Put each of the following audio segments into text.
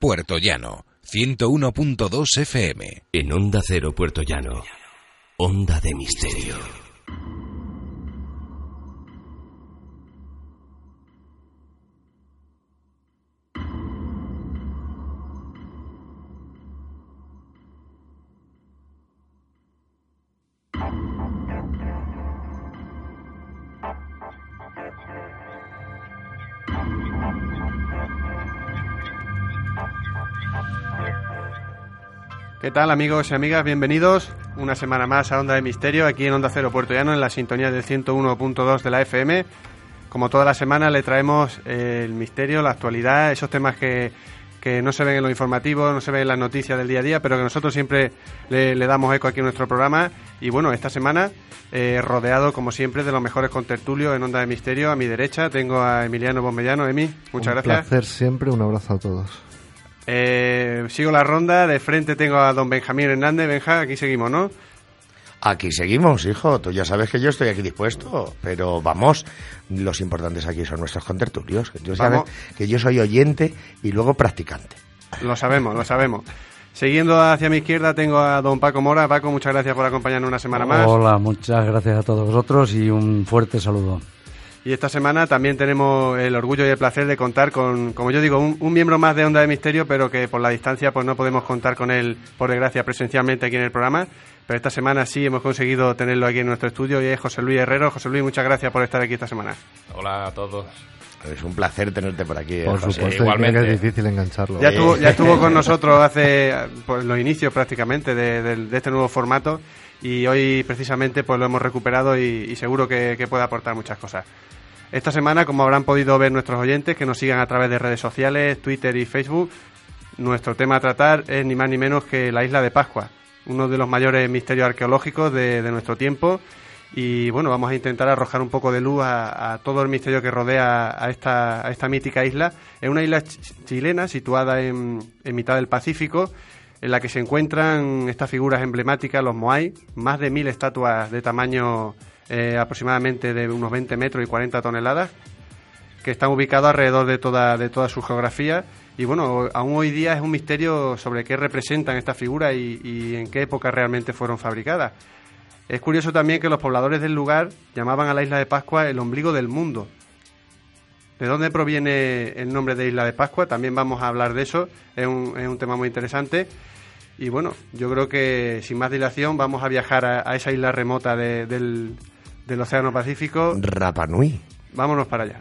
Puerto Llano, 101.2 FM. En Onda Cero, Puerto Llano. Onda de Misterio. ¿Qué tal amigos y amigas? Bienvenidos una semana más a Onda de Misterio aquí en Onda Cero Puerto Llano en la sintonía del 101.2 de la FM. Como toda la semana le traemos eh, el misterio, la actualidad, esos temas que, que no se ven en los informativos, no se ven en las noticias del día a día, pero que nosotros siempre le, le damos eco aquí en nuestro programa. Y bueno, esta semana eh, rodeado como siempre de los mejores contertulios en Onda de Misterio. A mi derecha tengo a Emiliano Bombellano. Emi, muchas Un gracias. placer siempre, un abrazo a todos. Eh, sigo la ronda, de frente tengo a don Benjamín Hernández. Benja, aquí seguimos, ¿no? Aquí seguimos, hijo. Tú ya sabes que yo estoy aquí dispuesto. Pero vamos, los importantes aquí son nuestros contertulios. Yo sabes que yo soy oyente y luego practicante. Lo sabemos, lo sabemos. Siguiendo hacia mi izquierda tengo a don Paco Mora. Paco, muchas gracias por acompañarnos una semana más. Hola, muchas gracias a todos vosotros y un fuerte saludo. Y esta semana también tenemos el orgullo y el placer de contar con, como yo digo, un, un miembro más de Onda de Misterio, pero que por la distancia pues no podemos contar con él, por desgracia, presencialmente aquí en el programa. Pero esta semana sí hemos conseguido tenerlo aquí en nuestro estudio y es José Luis Herrero. José Luis, muchas gracias por estar aquí esta semana. Hola a todos. Es un placer tenerte por aquí. eh, Por José. supuesto, igualmente. que es difícil engancharlo. Ya estuvo, ya estuvo con nosotros hace pues, los inicios prácticamente de, de- de este nuevo formato y hoy precisamente pues lo hemos recuperado y, seguro que, puede aportar muchas cosas. Esta semana, como habrán podido ver nuestros oyentes que nos sigan a través de redes sociales, Twitter y Facebook, nuestro tema a tratar es ni más ni menos que la isla de Pascua, uno de los mayores misterios arqueológicos de, nuestro tiempo. Y bueno, vamos a intentar arrojar un poco de luz a, todo el misterio que rodea a esta, a esta mítica isla. Es una isla ch- chilena situada en, en mitad del Pacífico, en la que se encuentran estas figuras emblemáticas, los Moai, más de mil estatuas de tamaño eh, aproximadamente de unos 20 metros y 40 toneladas, que están ubicados alrededor de toda, de toda su geografía. Y bueno, aún hoy día es un misterio sobre qué representan estas figuras y, y en qué época realmente fueron fabricadas. Es curioso también que los pobladores del lugar llamaban a la isla de Pascua el ombligo del mundo. ¿De dónde proviene el nombre de Isla de Pascua? También vamos a hablar de eso, es un, es un tema muy interesante. Y bueno, yo creo que sin más dilación vamos a viajar a, a esa isla remota de- del, del Océano Pacífico. Rapa Nui. Vámonos para allá.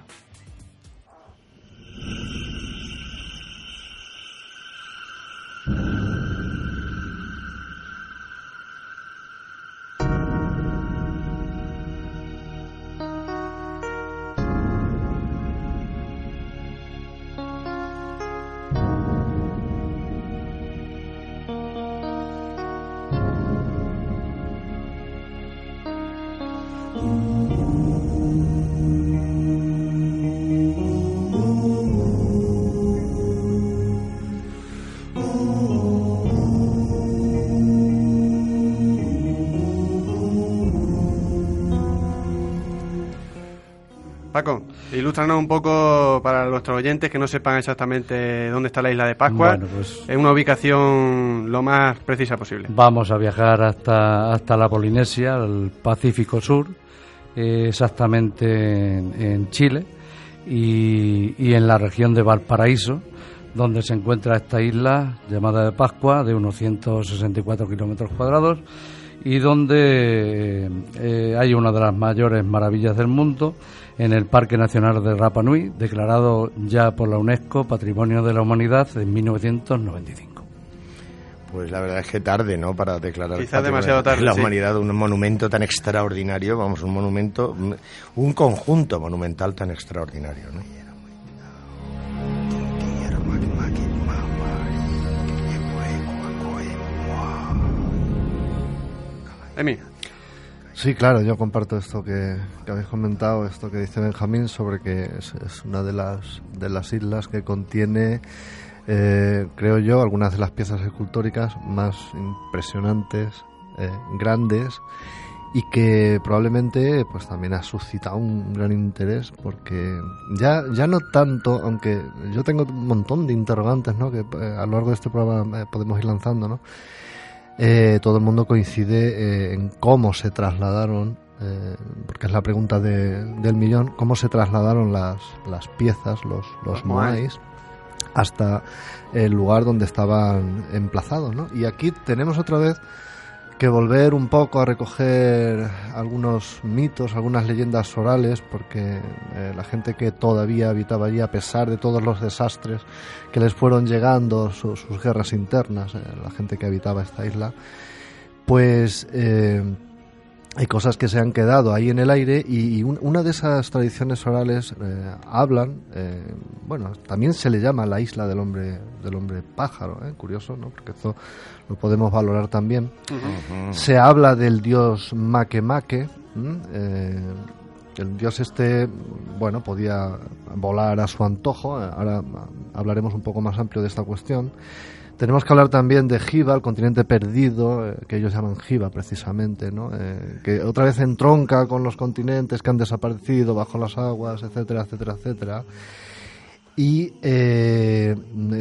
Paco, ilústranos un poco para nuestros oyentes que no sepan exactamente dónde está la isla de Pascua. Bueno, pues- Es una ubicación lo más precisa posible. Vamos a viajar hasta, hasta la Polinesia, al Pacífico Sur, eh, exactamente en, en Chile y, y en la región de Valparaíso, donde se encuentra esta isla llamada de Pascua, de unos 164 kilómetros cuadrados, y donde eh, hay una de las mayores maravillas del mundo, en el Parque Nacional de Rapa Nui, declarado ya por la UNESCO Patrimonio de la Humanidad en 1995. Pues la verdad es que tarde, ¿no? Para declarar Quizás demasiado tarde, la humanidad un monumento tan extraordinario, vamos, un monumento, un conjunto monumental tan extraordinario, ¿no? Emi, Sí, claro, yo comparto esto que, que habéis comentado, esto que dice Benjamín sobre que es, es una de las, de las islas que contiene, eh, creo yo, algunas de las piezas escultóricas más impresionantes, eh, grandes y que probablemente pues también ha suscitado un gran interés porque ya ya no tanto aunque yo tengo un montón de interrogantes ¿no? que eh, a lo largo de este programa eh, podemos ir lanzando ¿no? Eh, todo el mundo coincide eh, en cómo se trasladaron eh, porque es la pregunta de- del millón cómo se trasladaron las, las piezas los, los Los moais. moais hasta el lugar donde estaban emplazados ¿no? y aquí tenemos otra vez que volver un poco a recoger algunos mitos, algunas leyendas orales, porque eh, la gente que todavía habitaba allí, a pesar de todos los desastres que les fueron llegando, su- sus guerras internas, eh, la gente que habitaba esta isla, pues eh, hay cosas que se han quedado ahí en el aire y, y un- una de esas tradiciones orales hablan, bueno, también se le llama la isla del hombre del hombre pájaro, curioso, ¿no? Porque esto lo podemos valorar también. Se habla del dios Makemake, eh, el dios este, bueno, podía volar a su antojo. Ahora hablaremos un poco más amplio de esta cuestión. Tenemos que hablar también de Jiva, el continente perdido, eh, que ellos llaman Jiva precisamente, ¿no? Eh, que otra vez entronca con los continentes que han desaparecido bajo las aguas, etcétera, etcétera, etcétera. Y eh,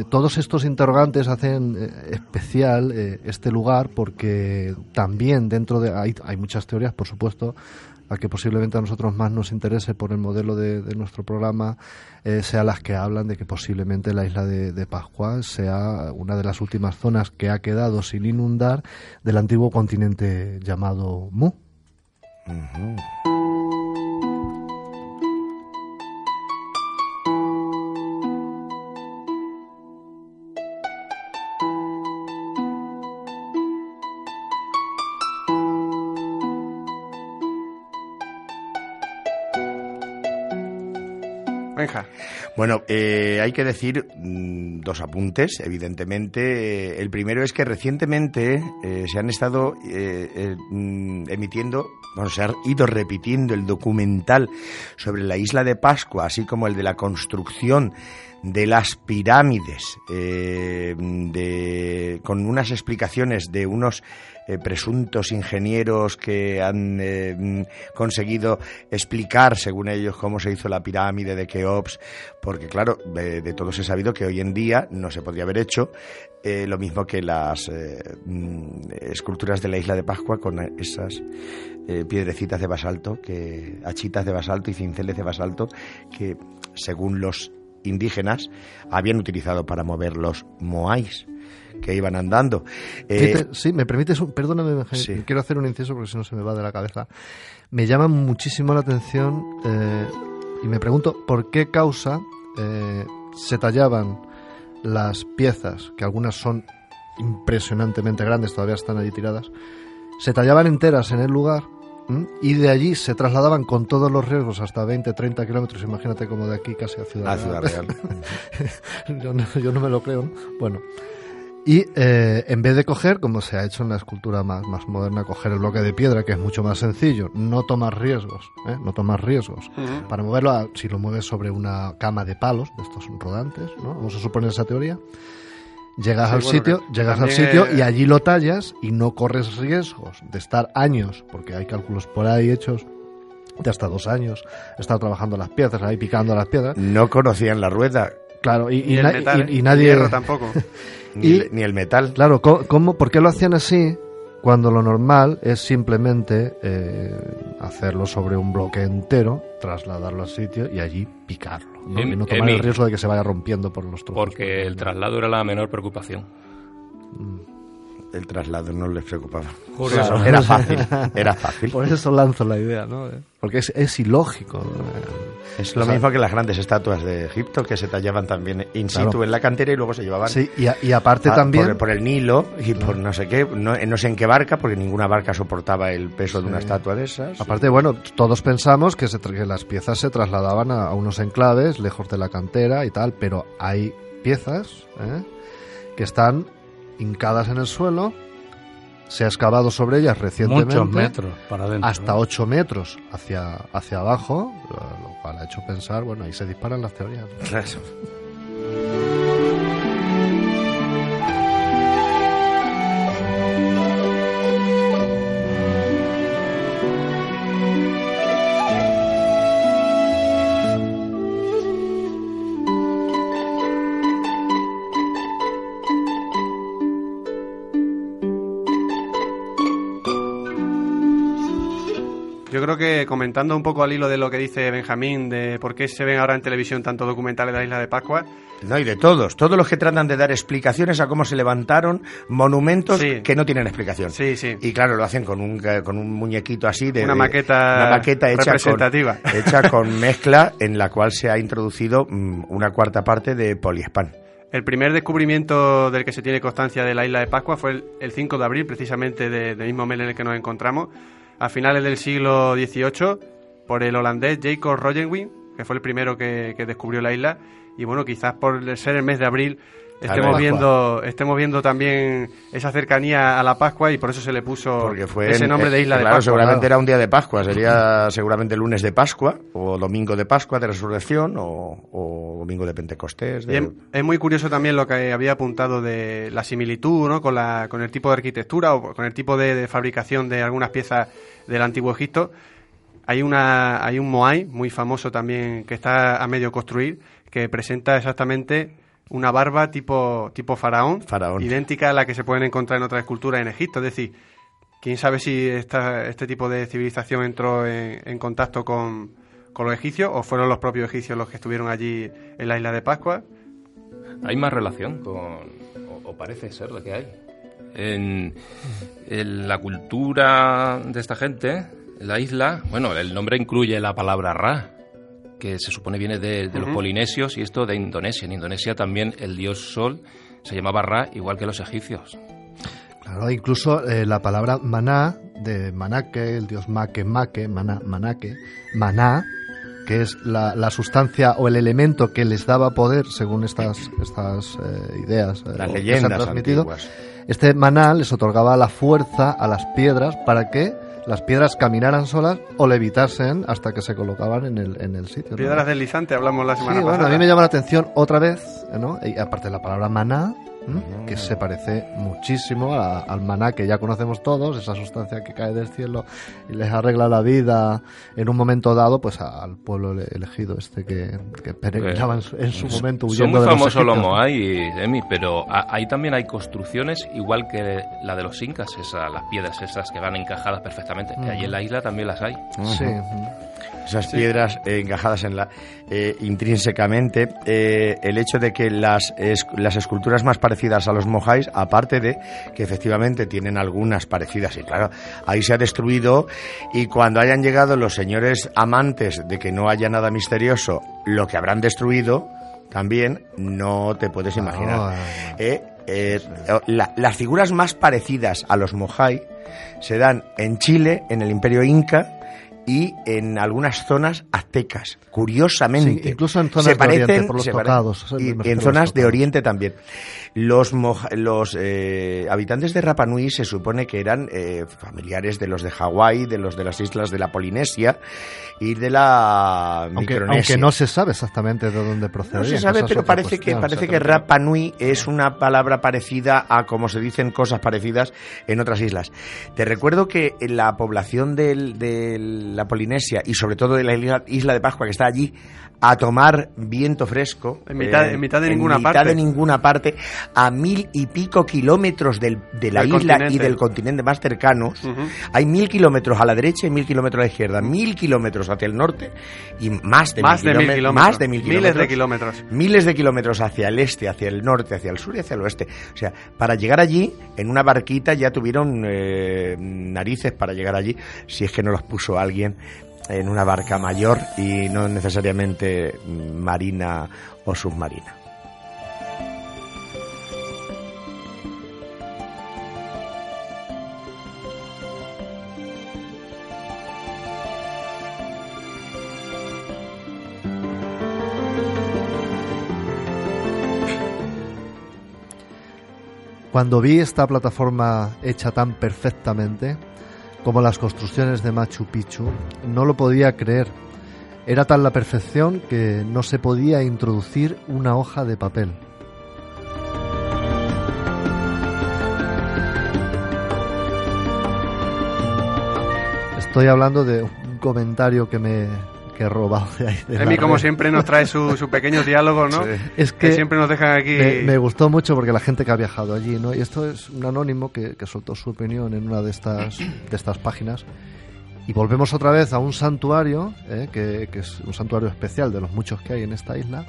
todos estos interrogantes hacen eh, especial eh, este lugar porque también dentro de... Hay, hay muchas teorías, por supuesto, a que posiblemente a nosotros más nos interese por el modelo de, de nuestro programa, eh, sea las que hablan de que posiblemente la isla de, de Pascua sea una de las últimas zonas que ha quedado sin inundar del antiguo continente llamado Mu. Bueno, eh, hay que decir mm, dos apuntes, evidentemente. Eh, el primero es que recientemente eh, se han estado eh, mm, emitiendo, bueno, se ha ido repitiendo el documental sobre la isla de Pascua, así como el de la construcción de las pirámides, eh, de, con unas explicaciones de unos eh, presuntos ingenieros que han eh, conseguido explicar, según ellos, cómo se hizo la pirámide de Keops, porque claro, de, de todos he sabido que hoy en día no se podría haber hecho lo mismo que las mm, esculturas de la isla de Pascua con esas piedrecitas de basalto, que achitas de basalto y cinceles de basalto que, según los indígenas, habían utilizado para mover los moais que iban andando. Eh, sí, me permites, un, perdóname, sí. quiero hacer un inciso porque si no se me va de la cabeza. Me llama muchísimo la atención eh, y me pregunto por qué causa eh, se tallaban las piezas, que algunas son impresionantemente grandes, todavía están allí tiradas, se tallaban enteras en el lugar ¿m? y de allí se trasladaban con todos los riesgos hasta 20, 30 kilómetros, imagínate como de aquí casi a Ciudad, a Ciudad Real. yo, no, yo no me lo creo. ¿no? Bueno. Y eh, en vez de coger, como se ha hecho en la escultura más, más moderna, coger el bloque de piedra, que es mucho más sencillo, no tomar riesgos, ¿eh? no tomar riesgos. Para moverlo, a- si lo mueves sobre una cama de palos, de estos rodantes, ¿no? Vamos a suponer esa teoría. Llegas Sí, al bueno, sitio, llegas al sitio eh, y allí lo tallas y no corres riesgos de estar años, porque hay cálculos por ahí hechos de hasta dos años, estar trabajando las piezas, ahí picando las piedras. No conocían la rueda, Claro, y, Y, y el na- metal, y- y ¿eh? nadie... Hierro tampoco. ni, Y- ni el metal. Claro, ¿cómo, ¿por qué lo hacían así cuando lo normal es simplemente eh, hacerlo sobre un bloque entero, trasladarlo al sitio y allí picarlo? ¿No? Em- y no tomar el riesgo de que se vaya rompiendo por los trozos. Porque el traslado era la menor preocupación. El traslado no les preocupaba. Claro. Era fácil, era fácil. Por eso lanzo la idea, ¿no? Porque es, es ilógico. eh. Es lo O sea, mismo que las grandes estatuas de Egipto que se tallaban también in situ Claro. en la cantera y luego se llevaban Sí, y, a- y aparte a- también... por, el- por el Nilo y por no sé qué, no, no sé en qué barca, porque ninguna barca soportaba el peso de una Sí. estatua de esas. Aparte, bueno, todos pensamos que, se que las piezas se trasladaban a, a unos enclaves lejos de la cantera y tal, pero hay piezas ¿eh? que están hincadas en el suelo se ha excavado sobre ellas recientemente. Muchos metros para adentro. Hasta ¿no? 8 metros hacia, hacia abajo, lo cual ha hecho pensar, bueno, ahí se disparan las teorías. ¿no? Claro. creo que comentando un poco al hilo de lo que dice Benjamín, de por qué se ven ahora en televisión tantos documentales de la isla de Pascua, No, y de todos, todos los que tratan de dar explicaciones a cómo se levantaron monumentos Sí. que no tienen explicación. Sí, sí. Y claro, lo hacen con un, con un muñequito así de... Una maqueta una maqueta hecha representativa. Con, hecha con mezcla en la cual se ha introducido mm, una cuarta parte de poliespan. el primer descubrimiento del que se tiene constancia de la isla de Pascua fue el, el 5 de abril, precisamente de- del mismo mes en el que nos encontramos, a finales del siglo XVIII, por el holandés Jacob Rogenwin, que fue el primero que, que descubrió la isla. Y bueno, quizás por ser el mes de abril estemos viendo, estemos viendo también esa cercanía a la Pascua y por eso se le puso ese en- nombre de eh, isla de claro, Pascua. seguramente claro. era un día de Pascua, sería seguramente lunes de Pascua, o domingo de Pascua de Resurrección, o, o domingo de Pentecostés. de- es muy curioso también lo que había apuntado de la similitud ¿no? con, la, con el tipo de arquitectura o con el tipo de, de fabricación de algunas piezas del antiguo Egipto. Hay, una, hay un Moai muy famoso también que está a medio construir que presenta exactamente una barba tipo, tipo faraón, Faraón. idéntica a la que se pueden encontrar en otras esculturas en Egipto. Es decir, quién sabe si esta, este tipo de civilización entró en, en contacto con, con los egipcios o fueron los propios egipcios los que estuvieron allí en la isla de Pascua. Hay más relación con, o, o parece ser lo que hay. En, en la cultura de esta gente, en la isla, bueno, el nombre incluye la palabra Ra, que se supone viene de, de los polinesios y esto de Indonesia. En Indonesia también el dios Sol se llamaba Ra, igual que los egipcios. Claro, incluso eh, la palabra maná, de Manake, el dios Make, Make, maná, Manake, maná, que es la, la sustancia o el elemento que les daba poder, según estas, estas eh, ideas eh, Las o que se han leyendas transmitido. antiguas. Este maná les otorgaba la fuerza a las piedras para que las piedras caminaran solas o levitasen hasta que se colocaban en el, en el sitio. ¿no? Piedras deslizantes, hablamos la Sí, semana bueno, pasada. a mí me llama la atención otra vez, ¿no? Y aparte de la palabra maná, ¿m? que se parece muchísimo a- al maná que ya conocemos todos, esa sustancia que cae del cielo y les arregla la vida en un momento dado, pues a- al pueblo ele- elegido este que, que peregrinaba en su, en su momento Son huyendo muy de los famosos los. Moai, Emi, pero ahí también hay construcciones igual que la de los incas, esa, las piedras esas que van encajadas perfectamente. Que allí en la isla también las hay. Sí, Esas piedras eh, encajadas en la eh, intrínsecamente, eh, el hecho de que las, es- las esculturas más parecidas a los mojáis, aparte de que efectivamente tienen algunas parecidas, y claro, ahí se ha destruido, y cuando hayan llegado los señores amantes de que no haya nada misterioso, lo que habrán destruido, también no te puedes imaginar. Ah, Eh, eh, la- las figuras más parecidas a los mojai se dan en Chile, en el Imperio Inca y en algunas zonas aztecas. Curiosamente, Sí, incluso en zonas se de parecen, Oriente, por los parecen- tocados, y, en zonas de. Oriente también. Los, moja- los eh, habitantes de Rapa Nui se supone que eran eh, familiares de los de Hawái, de los de las islas de la Polinesia y de la aunque, Micronesia. aunque no se sabe exactamente de dónde procedía. No se que sabe, pero parece que parece o sea, que Rapa Nui es una palabra parecida a como se dicen cosas parecidas en otras islas. Te recuerdo que la población del- de la Polinesia y sobre todo de la isla, isla de Pascua que está allí a tomar viento fresco eh, En mitad- en mitad de ninguna en mitad parte. de ninguna parte a mil y pico kilómetros del- de la Del isla y del continente más cercanos hay mil kilómetros a la derecha y mil kilómetros a la izquierda mil kilómetros hacia el norte y más de Más mil de mil kilómetros- kilómetros. más de mil Miles de kilómetros. miles de kilómetros hacia el este, hacia el norte, hacia el sur y hacia el oeste. O sea, para llegar allí, en una barquita ya tuvieron eh, narices para llegar allí, si es que no los puso alguien en una barca mayor y no necesariamente marina o submarina. Cuando vi esta plataforma hecha tan perfectamente, como las construcciones de Machu Picchu, no lo podía creer. Era tal la perfección que no se podía introducir una hoja de papel. Estoy hablando de un comentario que me que he robado de ahí. de Emi, como red. siempre, nos trae sus su pequeños diálogos, ¿no? Es que que siempre nos dejan aquí. me, me gustó mucho porque la gente que ha viajado allí, ¿no? Y esto es un anónimo que, que soltó su opinión en una de estas, de estas páginas. Y volvemos otra vez a un santuario, ¿eh? que, que es un santuario especial de los muchos que hay en esta isla,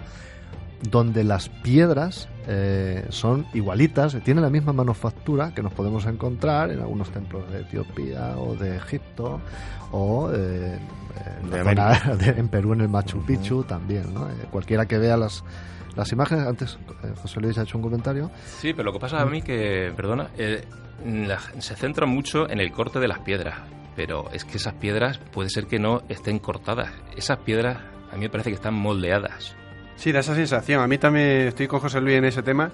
donde las piedras eh, son igualitas, tienen la misma manufactura que nos podemos encontrar en algunos templos de Etiopía o de Egipto o eh, en, De la América. zona de- en Perú en el Machu Picchu también. ¿no? Eh, cualquiera que vea las, las imágenes, antes eh, José Luis ha hecho un comentario, Sí, pero lo que pasa a mí que, perdona, eh, la- se centra mucho en el corte de las piedras, pero es que esas piedras puede ser que no estén cortadas. Esas piedras a mí me parece que están moldeadas. Sí, da esa sensación. A mí también estoy con José Luis en ese tema.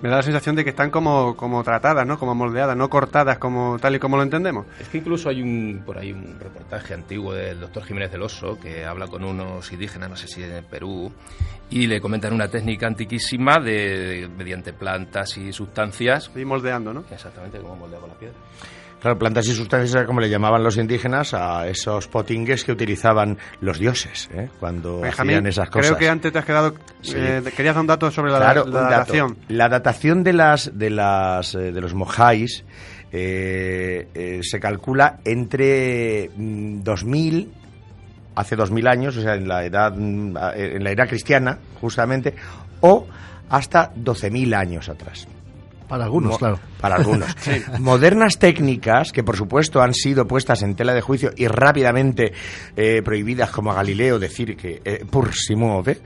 Me da la sensación de que están como, como tratadas, ¿no? Como moldeadas, no cortadas como tal y como lo entendemos. Es que incluso hay un por ahí un reportaje antiguo del doctor Jiménez del Oso que habla con unos indígenas, no sé si en Perú, y le comentan una técnica antiquísima de, mediante plantas y sustancias. Estoy moldeando, ¿no? Exactamente como moldeaba la piedra. Claro, plantas y sustancias era como le llamaban los indígenas a esos potingues que utilizaban los dioses ¿eh? cuando Benjamín, hacían esas cosas. creo que antes te has quedado... Sí. eh, querías dar un dato sobre la, Claro, datación. La datación de las de las eh, de los mojáis eh, eh, se calcula entre mm, 2000 hace 2000 años, o sea, en la edad mm, en la era cristiana, justamente, o hasta 12000 años atrás. Para algunos, claro. Para algunos. Modernas técnicas que, por supuesto, han sido puestas en tela de juicio y rápidamente eh, prohibidas, como a Galileo decir que eh, pur si muove,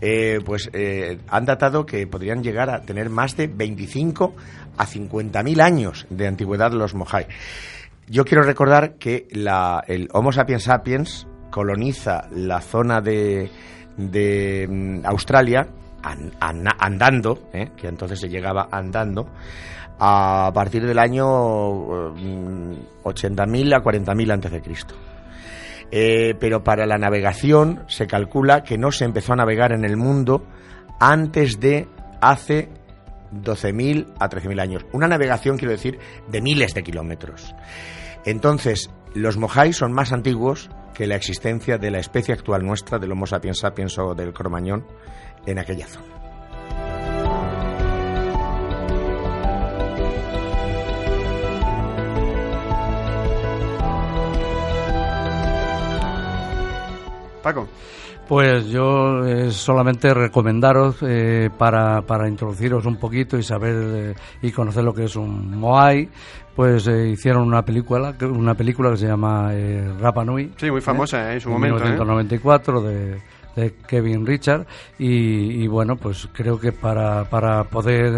eh, pues eh, han datado que podrían llegar a tener más de 25 a 50.000 años de antigüedad los Mojai. Yo quiero recordar que la- el Homo sapiens sapiens coloniza la zona de, de mm, Australia an- an- andando, ¿eh? que entonces se llegaba andando, a partir del año mm, 80.000 a 40.000 antes de Cristo. Eh, pero para la navegación se calcula que no se empezó a navegar en el mundo antes de hace 12.000 a 13.000 años. Una navegación, quiero decir, de miles de kilómetros. Entonces, los Mojai son más antiguos que la existencia de la especie actual nuestra, del Homo sapiens sapiens o del cromañón, en aquella zona. Paco. Pues yo eh, solamente recomendaros eh, para, para introduciros un poquito y saber eh, y conocer lo que es un Moai, pues eh, hicieron una película una película que se llama eh, Rapa Nui. Sí, muy famosa, eh, en su en momento, ¿eh? 1994 de, de Kevin Richard. Y, bueno pues creo que para, para poder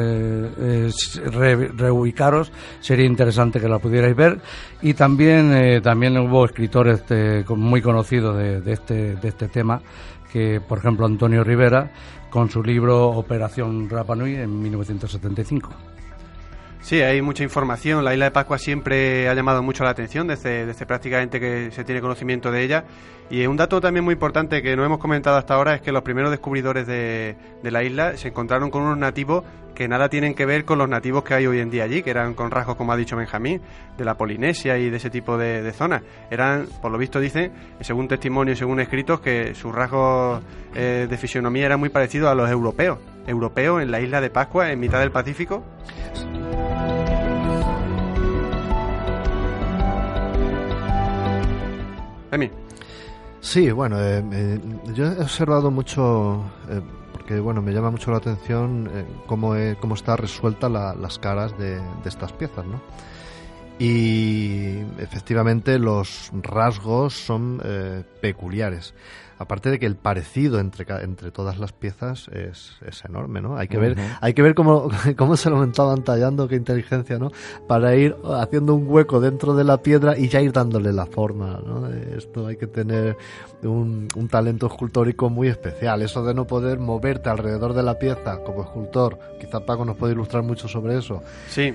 eh, re- reubicaros sería interesante que la pudierais ver. Y también eh, también hubo escritores eh, muy conocidos de, de este de este tema que por ejemplo Antonio Rivera con su libro Operación Rapa Nui en 1975 Sí, hay mucha información. La isla de Pascua siempre ha llamado mucho la atención desde, prácticamente que se tiene conocimiento de ella. Y un dato también muy importante que no hemos comentado hasta ahora es que los primeros descubridores de, la isla se encontraron con unos nativos que nada tienen que ver con los nativos que hay hoy en día allí, que eran con rasgos, como ha dicho Benjamín, de la Polinesia y de ese tipo de, de zonas. Eran, por lo visto dicen, según testimonio y según escritos, que sus rasgos eh, de fisionomía eran muy parecidos a los europeos. Europeos en la isla de Pascua, en mitad del Pacífico. Emi. Sí, bueno, eh, yo he observado mucho, eh, porque bueno, me llama mucho la atención eh, cómo, cómo está resuelta la- las caras de, de estas piezas, ¿no? Y efectivamente los rasgos son eh, peculiares. Aparte de que el parecido entre, entre todas las piezas es, es enorme, ¿no? Hay que ver, hay que ver cómo, cómo se lo estaban tallando, qué inteligencia, ¿no? Para ir haciendo un hueco dentro de la piedra y ya ir dándole la forma, ¿no? Esto hay que tener un, un talento escultórico muy especial. Eso de no poder moverte alrededor de la pieza como escultor, quizá Paco nos puede ilustrar mucho sobre eso. Sí.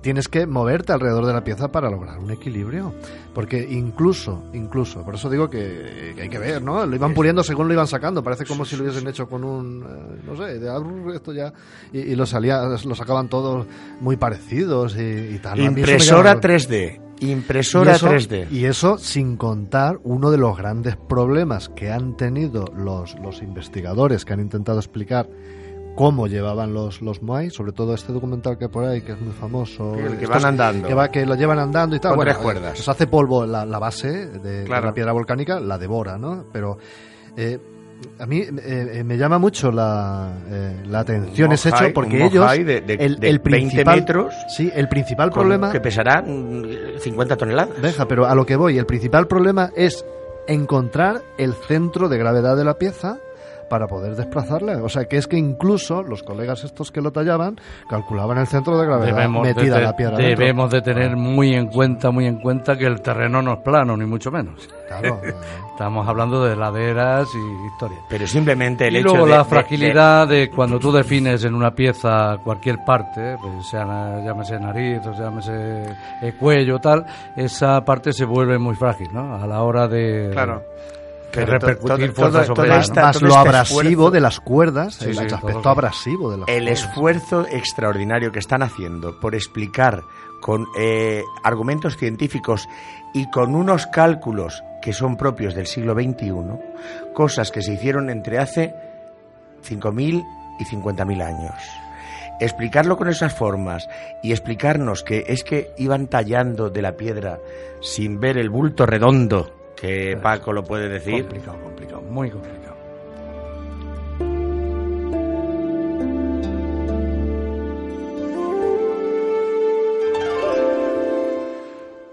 Tienes que moverte alrededor de la pieza para lograr un equilibrio. Porque incluso, incluso, por eso digo que, hay que ver, ¿no? Lo iban puliendo según lo iban sacando. Parece como si lo hubiesen hecho con un, eh, no sé, de esto ya. Y, lo salía, lo sacaban todos muy parecidos y, tal. Impresora 3D. Impresora 3D. Y eso sin contar uno de los grandes problemas que han tenido los, los investigadores que han intentado explicar cómo llevaban los, los Moai, sobre todo este documental que hay por ahí, que es muy famoso. Que, van andando. Que, va, que lo llevan andando y tal. Con tres cuerdas. Se hace polvo la, la base de, la piedra volcánica, la devora, ¿no? Pero eh, a mí eh, eh, me llama mucho la, la atención ese hecho porque ellos de, el, 20 metros sí el principal problema que pesará 50 toneladas. Deja pero a lo que voy el principal problema es encontrar el centro de gravedad de la pieza para poder desplazarla. O sea, que es que incluso los colegas estos que lo tallaban calculaban el centro de gravedad debemos metida de, la piedra. Debemos de tener muy en cuenta, muy en cuenta que el terreno no es plano, ni mucho menos. Claro. Estamos hablando de laderas y historia. Pero simplemente el y hecho luego la fragilidad de, cuando tú defines en una pieza cualquier parte, pues sea llámese nariz o llámese eh, cuello tal, esa parte se vuelve muy frágil, ¿no? A la hora de claro que repercutir fuerza sobre Más lo este abrasivo de las cuerdas, el aspecto abrasivo de las El esfuerzo extraordinario que están haciendo por explicar con eh, argumentos científicos y con unos cálculos que son propios del siglo XXI, cosas que se hicieron entre hace 5.000 y 50.000 años. Explicarlo con esas formas y explicarnos que es que iban tallando de la piedra sin ver el bulto redondo que Paco lo puede decir. Complicado, complicado, muy complicado.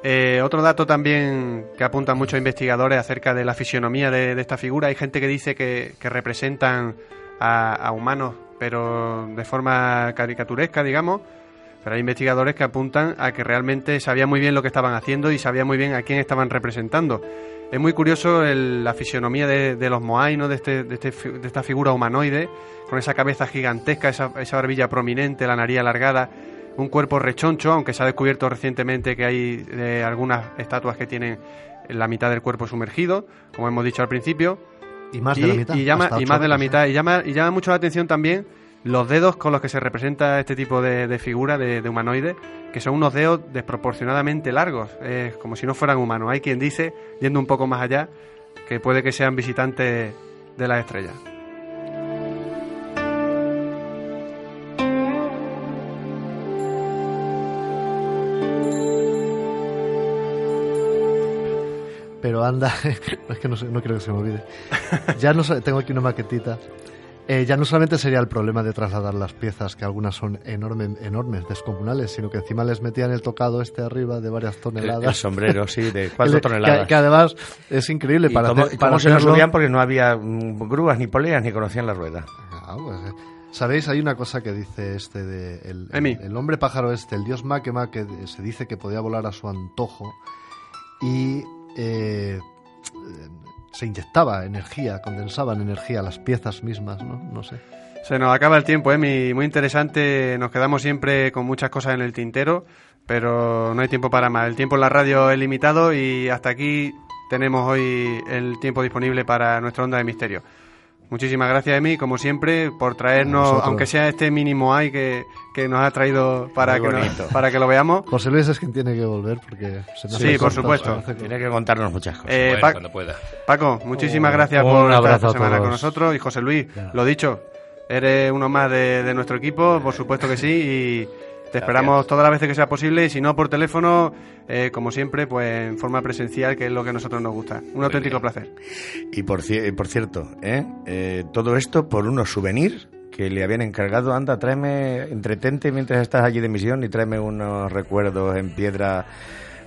Eh, otro dato también que apuntan muchos investigadores acerca de la fisionomía de, esta figura, hay gente que dice que, representan a, humanos, pero de forma caricaturesca, digamos, pero hay investigadores que apuntan a que realmente sabían muy bien lo que estaban haciendo y sabían muy bien a quién estaban representando. Es muy curioso la fisionomía de, los Moai, ¿no? Este, de, este, de, esta figura humanoide, con esa cabeza gigantesca, esa, esa barbilla prominente, la nariz alargada, un cuerpo rechoncho, aunque se ha descubierto recientemente que hay eh, algunas estatuas que tienen la mitad del cuerpo sumergido, como hemos dicho al principio. Y más de la mitad. Y, llama, y más de la mitad. Y llama, y llama mucho la atención también los dedos con los que se representa este tipo de, figura de, humanoide, que son unos dedos desproporcionadamente largos, es como si no fueran humanos. Hay quien dice, yendo un poco más allá, que puede que sean visitantes de las estrellas. Pero anda, es que no, no creo que se me olvide. Ya no tengo aquí una maquetita eh, ya no solamente sería el problema de trasladar las piezas, que algunas son enormes, enormes, descomunales, sino que encima les metían el tocado este arriba de varias toneladas. El, sombrero, sí, de cuatro toneladas. Que, además es increíble. para cómo, para se lo subían porque no había mm, grúas ni poleas ni conocían la rueda. Ah, pues, eh. ¿Sabéis? Hay una cosa que dice este de el, el, hombre pájaro este, el dios Makema, que se dice que podía volar a su antojo y eh, se inyectaba energía, condensaban energía las piezas mismas, ¿no? No sé. Se nos acaba el tiempo, ¿eh? Muy, interesante. Nos quedamos siempre con muchas cosas en el tintero, pero no hay tiempo para más. El tiempo en la radio es limitado y hasta aquí tenemos hoy el tiempo disponible para nuestra onda de misterio. Muchísimas gracias, Emi, como siempre, por traernos, aunque sea este mínimo hay que, nos ha traído para que, para que lo veamos. José Luis es quien tiene que volver porque se nos Sí, por supuesto. Tiene que contarnos muchas cosas. Eh, cuando pueda. Paco, muchísimas gracias por estar esta semana con nosotros. Y José Luis, lo dicho, eres uno más de, de nuestro equipo, por supuesto que sí. Y te esperamos todas las veces que sea posible y si no por teléfono, eh, como siempre, pues en forma presencial, que es lo que a nosotros nos gusta. Un auténtico placer. Y por, por cierto, ¿eh? ¿eh? todo esto por unos souvenirs que le habían encargado. Anda, tráeme, entretente mientras estás allí de misión y tráeme unos recuerdos en piedra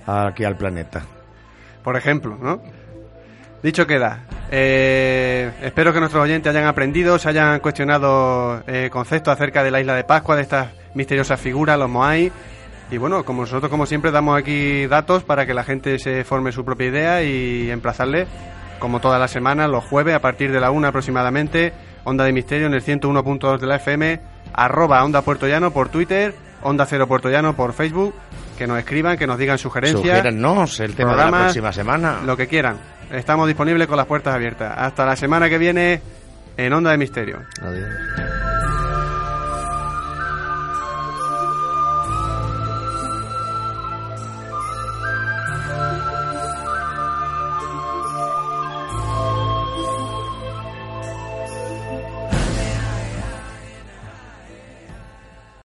aquí al planeta. Por ejemplo, ¿no? Dicho queda. Eh, espero que nuestros oyentes hayan aprendido, se hayan cuestionado eh, conceptos acerca de la isla de Pascua, de estas misteriosas figuras, los Moai. Y bueno, como nosotros, como siempre, damos aquí datos para que la gente se forme su propia idea y emplazarle, como todas las semanas, los jueves a partir de la una aproximadamente, Onda de Misterio en el 101.2 de la FM, arroba Onda Puerto Llano por Twitter, Onda Cero Puerto Llano por Facebook, que nos escriban, que nos digan sugerencias. Sugiérannos el tema de la próxima semana. Lo que quieran. Estamos disponibles con las puertas abiertas. Hasta la semana que viene en Onda de Misterio. Adiós.